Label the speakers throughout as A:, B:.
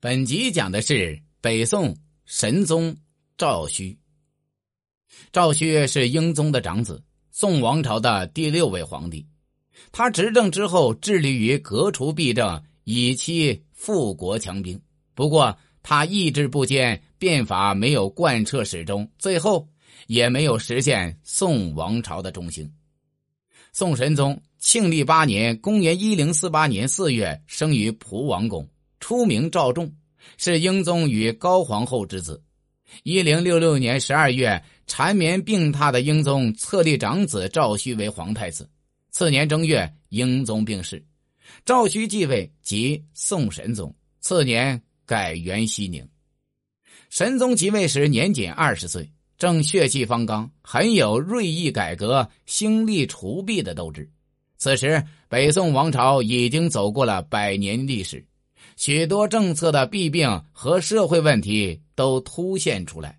A: 本集讲的是北宋神宗赵顼。赵顼是英宗的长子，宋王朝的第六位皇帝。他执政之后，致力于革除弊政，以期富国强兵。不过，他意志不坚，变法没有贯彻始终，最后也没有实现宋王朝的中兴。宋神宗庆历八年（公元一零四八年四月）生于蒲王宫。初名赵仲，是英宗与高皇后之子。一零六六年十二月，缠绵病榻的英宗册立长子赵顼为皇太子。次年正月，英宗病逝，赵顼继位，即宋神宗。次年改元熙宁。神宗即位时年仅二十岁，正血气方刚，很有锐意改革、兴利除弊的斗志。此时，北宋王朝已经走过了百年历史。许多政策的弊病和社会问题都凸现出来，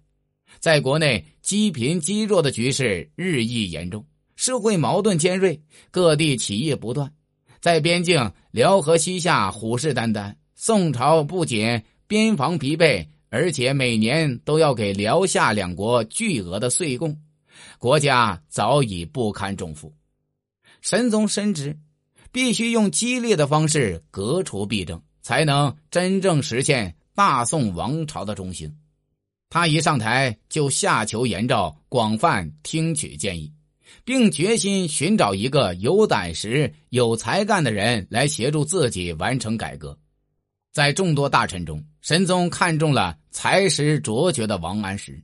A: 在国内积贫积弱的局势日益严重，社会矛盾尖锐，各地起义不断。在边境辽河西夏虎视眈眈，宋朝不仅边防疲惫，而且每年都要给辽夏两国巨额的岁贡，国家早已不堪重负。神宗深知，必须用激烈的方式革除弊政。才能真正实现大宋王朝的中兴。他一上台就下求严诏，广泛听取建议，并决心寻找一个有胆识、有才干的人来协助自己完成改革。在众多大臣中，神宗看中了才识卓绝的王安石。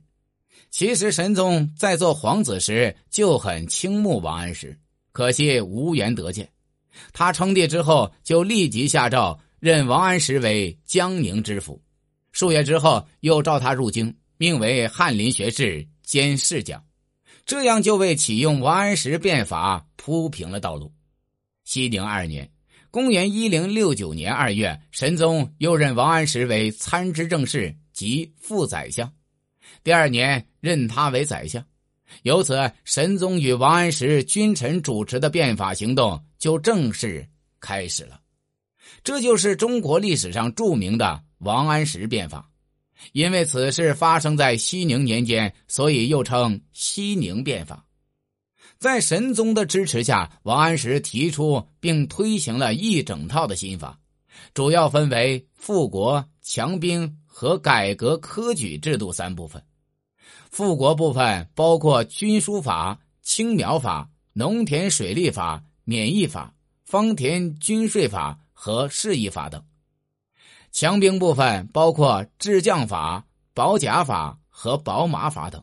A: 其实，神宗在做皇子时就很倾慕王安石，可惜无缘得见。他称帝之后，就立即下诏。任王安石为江宁知府，数月之后又召他入京，命为翰林学士兼侍讲，这样就为启用王安石变法铺平了道路。熙宁二年（公元一零六九年二月），神宗又任王安石为参知政事及副宰相，第二年任他为宰相，由此神宗与王安石君臣主持的变法行动就正式开始了。这就是中国历史上著名的王安石变法，因为此事发生在熙宁年间，所以又称熙宁变法。在神宗的支持下，王安石提出并推行了一整套的新法，主要分为富国、强兵和改革科举制度三部分。富国部分包括军书法、青苗法、农田水利法、免役法、方田均税法。和示意法等，强兵部分包括制将法、保甲法和保马法等。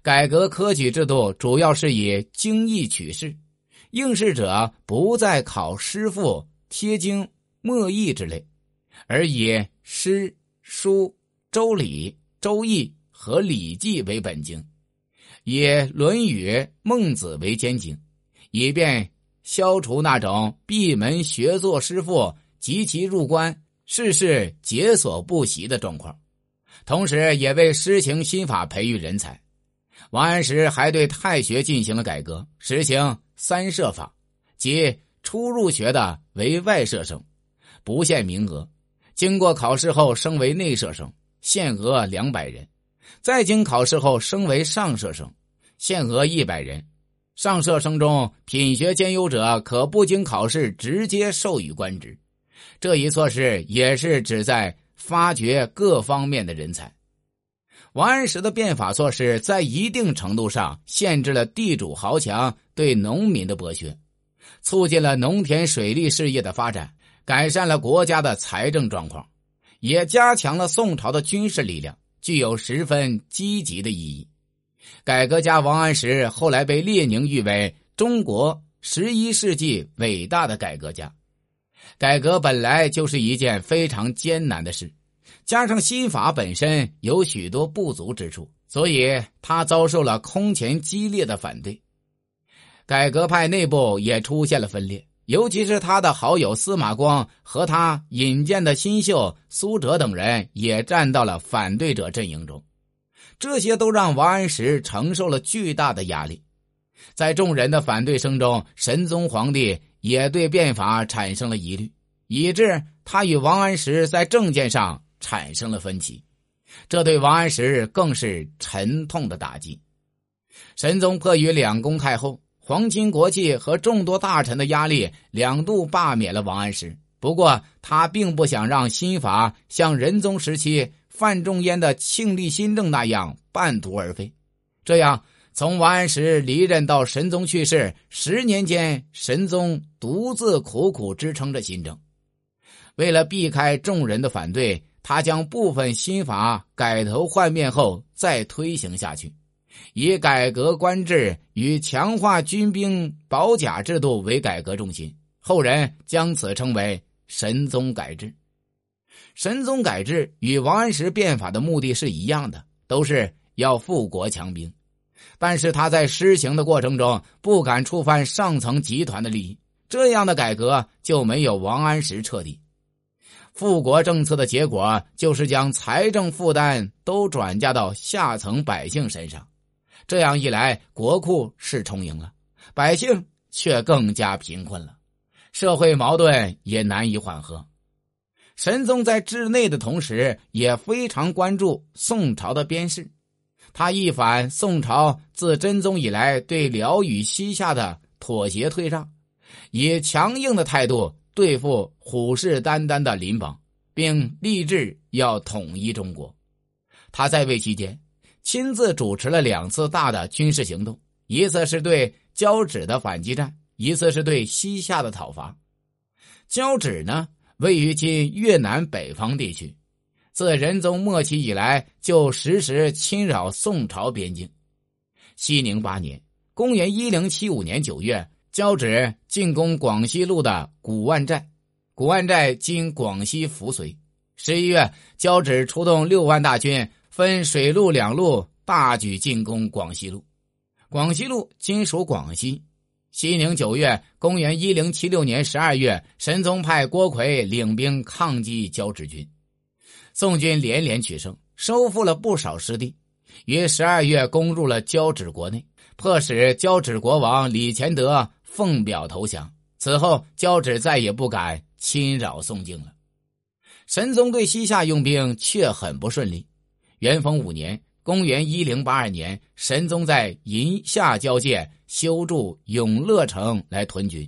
A: 改革科举制度主要是以经义取士，应试者不再考诗赋、贴经、墨义之类，而以诗、书、周礼、周易和礼记为本经，以《论语》《孟子》为兼经，以便。消除那种闭门学做师傅及其入关事事解锁不习的状况，同时也为施行新法培育人才。王安石还对太学进行了改革，实行三设法，即初入学的为外设生，不限名额；经过考试后升为内设生，限额两百人；再经考试后升为上设生，限额一百人。上社生中品学兼优者，可不经考试直接授予官职。这一措施也是旨在发掘各方面的人才。王安石的变法措施在一定程度上限制了地主豪强对农民的剥削，促进了农田水利事业的发展，改善了国家的财政状况，也加强了宋朝的军事力量，具有十分积极的意义。改革家王安石后来被列宁誉为中国十一世纪伟大的改革家。改革本来就是一件非常艰难的事，加上新法本身有许多不足之处，所以他遭受了空前激烈的反对。改革派内部也出现了分裂，尤其是他的好友司马光和他引荐的新秀苏辙等人也站到了反对者阵营中。这些都让王安石承受了巨大的压力，在众人的反对声中，神宗皇帝也对变法产生了疑虑，以致他与王安石在政见上产生了分歧，这对王安石更是沉痛的打击。神宗迫于两宫太后、皇亲国戚和众多大臣的压力，两度罢免了王安石。不过，他并不想让新法像仁宗时期范仲淹的庆历新政那样半途而废。这样，从王安石离任到神宗去世十年间，神宗独自苦苦支撑着新政。为了避开众人的反对，他将部分新法改头换面后再推行下去，以改革官制与强化军兵保甲制度为改革重心。后人将此称为。神宗改制，神宗改制与王安石变法的目的是一样的，都是要富国强兵。但是他在施行的过程中不敢触犯上层集团的利益，这样的改革就没有王安石彻底。富国政策的结果就是将财政负担都转嫁到下层百姓身上，这样一来，国库是充盈了，百姓却更加贫困了。社会矛盾也难以缓和。神宗在治内的同时，也非常关注宋朝的边事。他一反宋朝自真宗以来对辽与西夏的妥协退让，以强硬的态度对付虎视眈眈的邻邦，并立志要统一中国。他在位期间，亲自主持了两次大的军事行动，一次是对交趾的反击战。一次是对西夏的讨伐，交趾呢位于今越南北方地区，自仁宗末期以来就时时侵扰宋朝边境。熙宁八年（公元一零七五年九月），交趾进攻广西路的古万寨，古万寨今广西扶绥。十一月，交趾出动六万大军，分水陆两路大举进攻广西路。广西路今属广西。西宁九月，公元一零七六年十二月，神宗派郭奎领兵抗击交趾军，宋军连连取胜，收复了不少失地。于十二月攻入了交趾国内，迫使交趾国王李乾德奉表投降。此后，交趾再也不敢侵扰宋境了。神宗对西夏用兵却很不顺利。元丰五年。公元一零八二年，神宗在银夏交界修筑永乐城来屯军，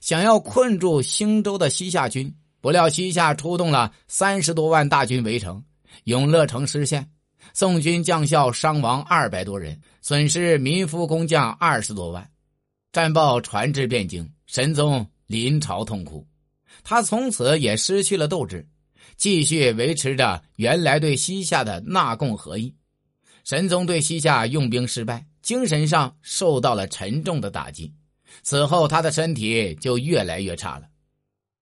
A: 想要困住兴州的西夏军。不料西夏出动了三十多万大军围城，永乐城失陷，宋军将校伤亡二百多人，损失民夫工匠二十多万。战报传至汴京，神宗临朝痛哭，他从此也失去了斗志，继续维持着原来对西夏的纳贡合议。神宗对西夏用兵失败，精神上受到了沉重的打击。此后，他的身体就越来越差了。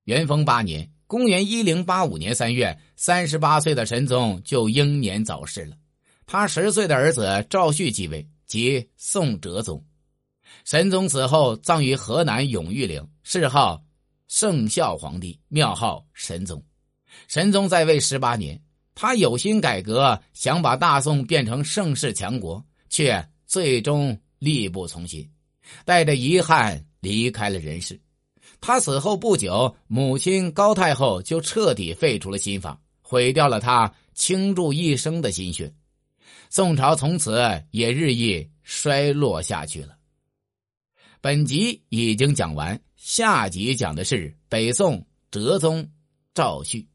A: 元丰八年（公元一零八五年三月），三十八岁的神宗就英年早逝了。他十岁的儿子赵旭继位，即宋哲宗。神宗死后葬于河南永玉陵，谥号圣孝皇帝，庙号神宗。神宗在位十八年。他有心改革，想把大宋变成盛世强国，却最终力不从心，带着遗憾离开了人世。他死后不久，母亲高太后就彻底废除了新法，毁掉了他倾注一生的心血。宋朝从此也日益衰落下去了。本集已经讲完，下集讲的是北宋哲宗赵煦。